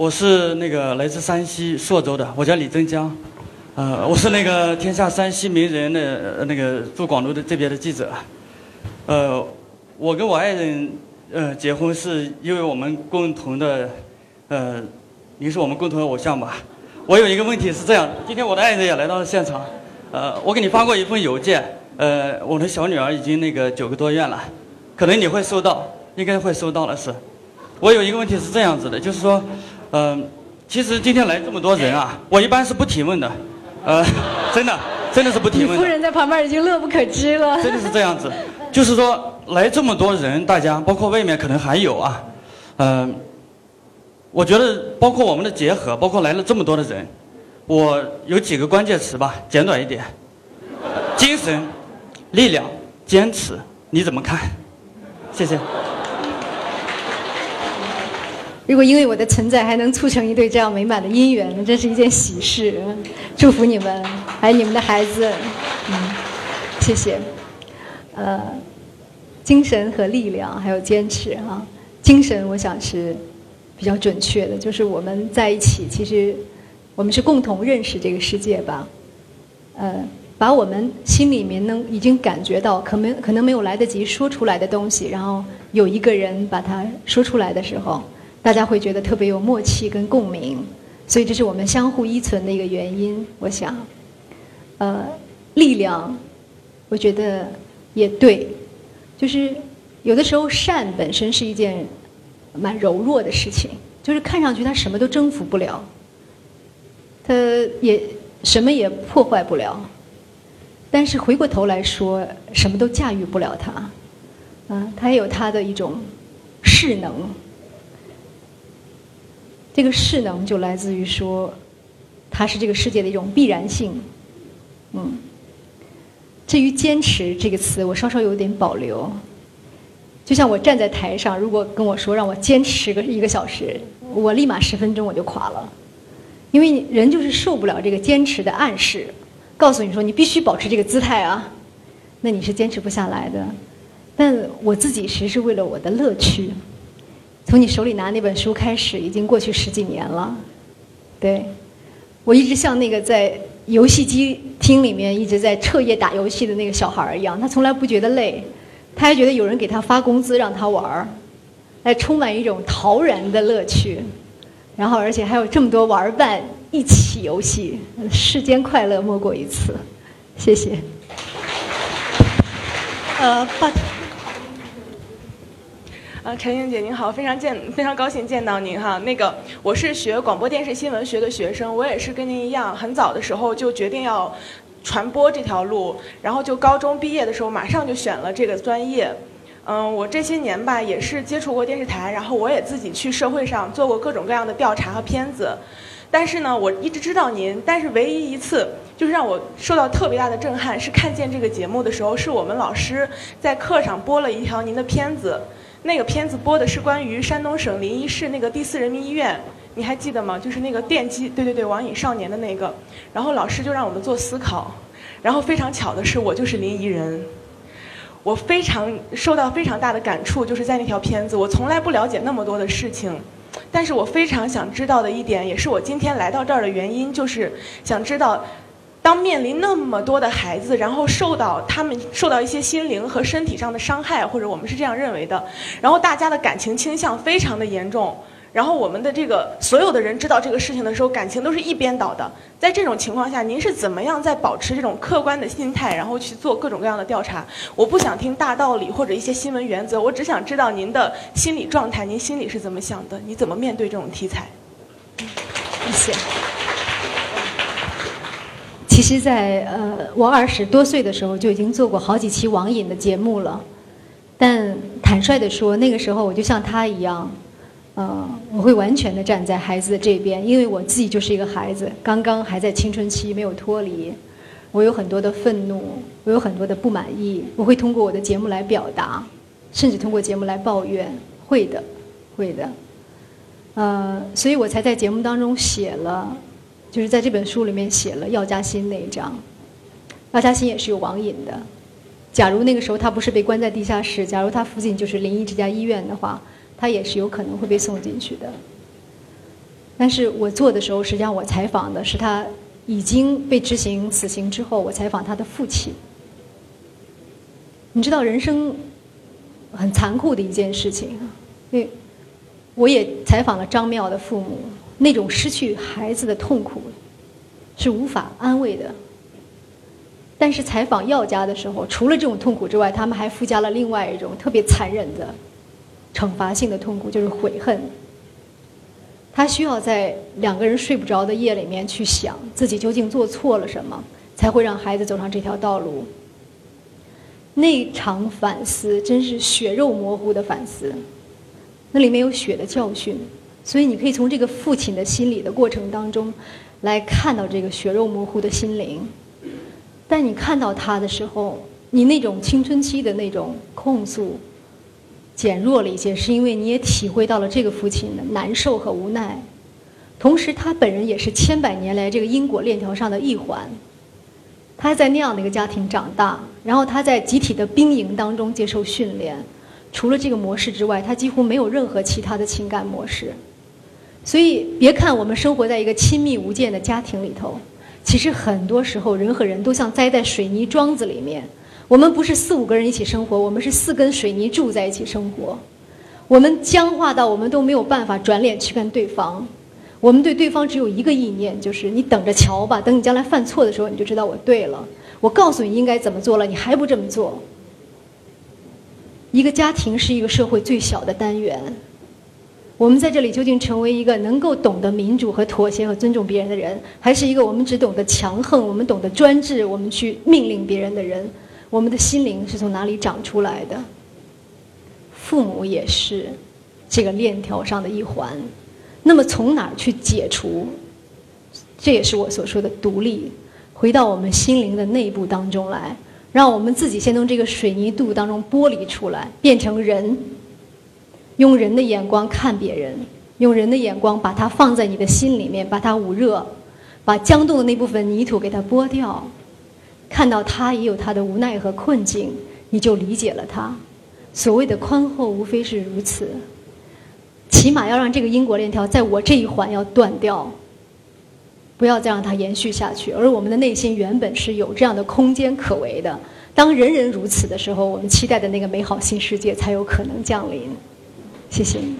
我是那个来自山西朔州的，我叫李增江，呃，我是那个天下山西名人的那个驻广州的这边的记者，呃，我跟我爱人呃结婚是因为我们共同的，呃，您是我们共同的偶像吧？我有一个问题是这样，今天我的爱人也来到了现场，呃，我给你发过一份邮件，呃，我的小女儿已经那个九个多月了，可能你会收到，应该会收到了是。我有一个问题是这样子的，就是说。嗯，其实今天来这么多人啊，我一般是不提问的，呃，真的，真的是不提问。夫人在旁边已经乐不可支了。真的是这样子，就是说来这么多人，大家包括外面可能还有啊，嗯，我觉得包括我们的结合，包括来了这么多的人，我有几个关键词吧，简短一点，精神、力量、坚持，你怎么看？谢谢。如果因为我的存在还能促成一对这样美满的姻缘，那真是一件喜事。祝福你们，还有你们的孩子。嗯，谢谢。呃，精神和力量，还有坚持哈。精神，我想是比较准确的，就是我们在一起，其实我们是共同认识这个世界吧。呃，把我们心里面能已经感觉到，可能可能没有来得及说出来的东西，然后有一个人把它说出来的时候。大家会觉得特别有默契跟共鸣，所以这是我们相互依存的一个原因。我想，呃，力量，我觉得也对，就是有的时候善本身是一件蛮柔弱的事情，就是看上去它什么都征服不了，它也什么也破坏不了，但是回过头来说，什么都驾驭不了它，嗯，它也有它的一种势能。这个势能就来自于说，它是这个世界的一种必然性，嗯。至于坚持这个词，我稍稍有点保留。就像我站在台上，如果跟我说让我坚持个一个小时，我立马十分钟我就垮了，因为人就是受不了这个坚持的暗示，告诉你说你必须保持这个姿态啊，那你是坚持不下来的。但我自己其实是为了我的乐趣。从你手里拿那本书开始，已经过去十几年了。对，我一直像那个在游戏机厅里面一直在彻夜打游戏的那个小孩一样，他从来不觉得累，他还觉得有人给他发工资让他玩儿，还充满一种陶然的乐趣。然后，而且还有这么多玩伴一起游戏，世间快乐莫过于此。谢谢。呃，把。陈英姐您好，非常见非常高兴见到您哈。那个我是学广播电视新闻学的学生，我也是跟您一样，很早的时候就决定要传播这条路，然后就高中毕业的时候马上就选了这个专业。嗯，我这些年吧也是接触过电视台，然后我也自己去社会上做过各种各样的调查和片子。但是呢，我一直知道您，但是唯一一次就是让我受到特别大的震撼，是看见这个节目的时候，是我们老师在课上播了一条您的片子。那个片子播的是关于山东省临沂市那个第四人民医院，你还记得吗？就是那个电击，对对对，网瘾少年的那个。然后老师就让我们做思考，然后非常巧的是，我就是临沂人，我非常受到非常大的感触，就是在那条片子，我从来不了解那么多的事情，但是我非常想知道的一点，也是我今天来到这儿的原因，就是想知道。当面临那么多的孩子，然后受到他们受到一些心灵和身体上的伤害，或者我们是这样认为的，然后大家的感情倾向非常的严重，然后我们的这个所有的人知道这个事情的时候，感情都是一边倒的。在这种情况下，您是怎么样在保持这种客观的心态，然后去做各种各样的调查？我不想听大道理或者一些新闻原则，我只想知道您的心理状态，您心里是怎么想的？你怎么面对这种题材？谢谢。其实在，呃我二十多岁的时候就已经做过好几期网瘾的节目了，但坦率地说，那个时候我就像他一样，呃，我会完全的站在孩子的这边，因为我自己就是一个孩子，刚刚还在青春期，没有脱离，我有很多的愤怒，我有很多的不满意，我会通过我的节目来表达，甚至通过节目来抱怨，会的，会的，呃，所以我才在节目当中写了。就是在这本书里面写了药家鑫那一章，药家鑫也是有网瘾的。假如那个时候他不是被关在地下室，假如他附近就是临沂这家医院的话，他也是有可能会被送进去的。但是我做的时候，实际上我采访的是他已经被执行死刑之后，我采访他的父亲。你知道人生很残酷的一件事情，因为我也采访了张妙的父母。那种失去孩子的痛苦是无法安慰的。但是采访药家的时候，除了这种痛苦之外，他们还附加了另外一种特别残忍的惩罚性的痛苦，就是悔恨。他需要在两个人睡不着的夜里面去想自己究竟做错了什么，才会让孩子走上这条道路。那场反思真是血肉模糊的反思，那里面有血的教训。所以你可以从这个父亲的心理的过程当中，来看到这个血肉模糊的心灵。但你看到他的时候，你那种青春期的那种控诉减弱了一些，是因为你也体会到了这个父亲的难受和无奈。同时，他本人也是千百年来这个因果链条上的一环。他在那样的一个家庭长大，然后他在集体的兵营当中接受训练。除了这个模式之外，他几乎没有任何其他的情感模式。所以，别看我们生活在一个亲密无间的家庭里头，其实很多时候人和人都像栽在水泥桩子里面。我们不是四五个人一起生活，我们是四根水泥柱在一起生活。我们僵化到我们都没有办法转脸去看对方。我们对对方只有一个意念，就是你等着瞧吧，等你将来犯错的时候，你就知道我对了。我告诉你应该怎么做了，你还不这么做。一个家庭是一个社会最小的单元。我们在这里究竟成为一个能够懂得民主和妥协和尊重别人的人，还是一个我们只懂得强横、我们懂得专制、我们去命令别人的人？我们的心灵是从哪里长出来的？父母也是这个链条上的一环。那么从哪儿去解除？这也是我所说的独立，回到我们心灵的内部当中来，让我们自己先从这个水泥肚当中剥离出来，变成人。用人的眼光看别人，用人的眼光把它放在你的心里面，把它捂热，把僵冻的那部分泥土给它剥掉，看到他也有他的无奈和困境，你就理解了他。所谓的宽厚，无非是如此。起码要让这个因果链条在我这一环要断掉，不要再让它延续下去。而我们的内心原本是有这样的空间可为的。当人人如此的时候，我们期待的那个美好新世界才有可能降临。谢谢。你